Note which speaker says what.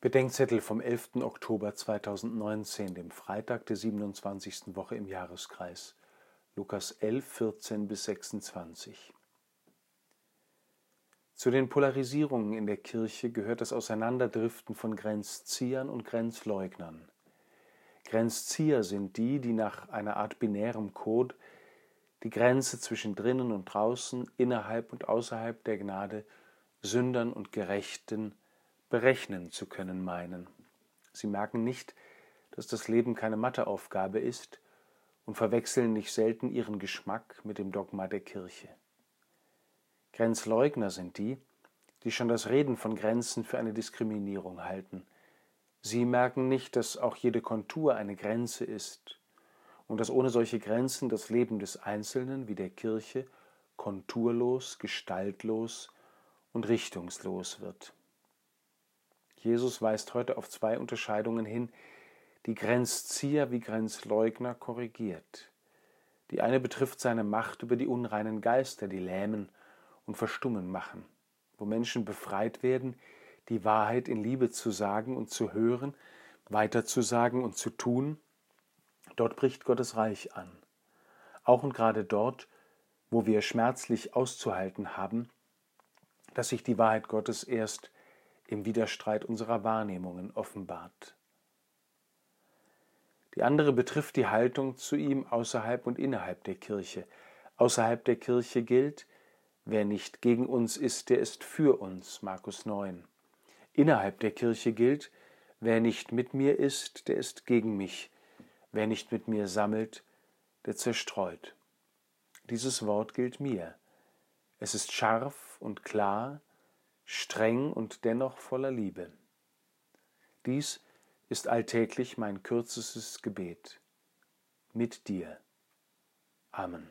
Speaker 1: Bedenkzettel vom 11. Oktober 2019, dem Freitag der 27. Woche im Jahreskreis. Lukas 11, 14 bis 26. Zu den Polarisierungen in der Kirche gehört das Auseinanderdriften von Grenzziehern und Grenzleugnern. Grenzzieher sind die, die nach einer Art binärem Code die Grenze zwischen drinnen und draußen, innerhalb und außerhalb der Gnade, Sündern und Gerechten berechnen zu können meinen. Sie merken nicht, dass das Leben keine Matheaufgabe ist und verwechseln nicht selten ihren Geschmack mit dem Dogma der Kirche. Grenzleugner sind die, die schon das Reden von Grenzen für eine Diskriminierung halten. Sie merken nicht, dass auch jede Kontur eine Grenze ist und dass ohne solche Grenzen das Leben des Einzelnen wie der Kirche konturlos, gestaltlos und richtungslos wird. Jesus weist heute auf zwei Unterscheidungen hin, die Grenzzieher wie Grenzleugner korrigiert. Die eine betrifft seine Macht über die unreinen Geister, die lähmen und verstummen machen, wo Menschen befreit werden, die Wahrheit in Liebe zu sagen und zu hören, weiterzusagen und zu tun, dort bricht Gottes Reich an. Auch und gerade dort, wo wir schmerzlich auszuhalten haben, dass sich die Wahrheit Gottes erst im Widerstreit unserer Wahrnehmungen offenbart. Die andere betrifft die Haltung zu ihm außerhalb und innerhalb der Kirche. Außerhalb der Kirche gilt, wer nicht gegen uns ist, der ist für uns, Markus 9. Innerhalb der Kirche gilt, wer nicht mit mir ist, der ist gegen mich, wer nicht mit mir sammelt, der zerstreut. Dieses Wort gilt mir. Es ist scharf und klar, streng und dennoch voller Liebe. Dies ist alltäglich mein kürzestes Gebet. Mit dir. Amen.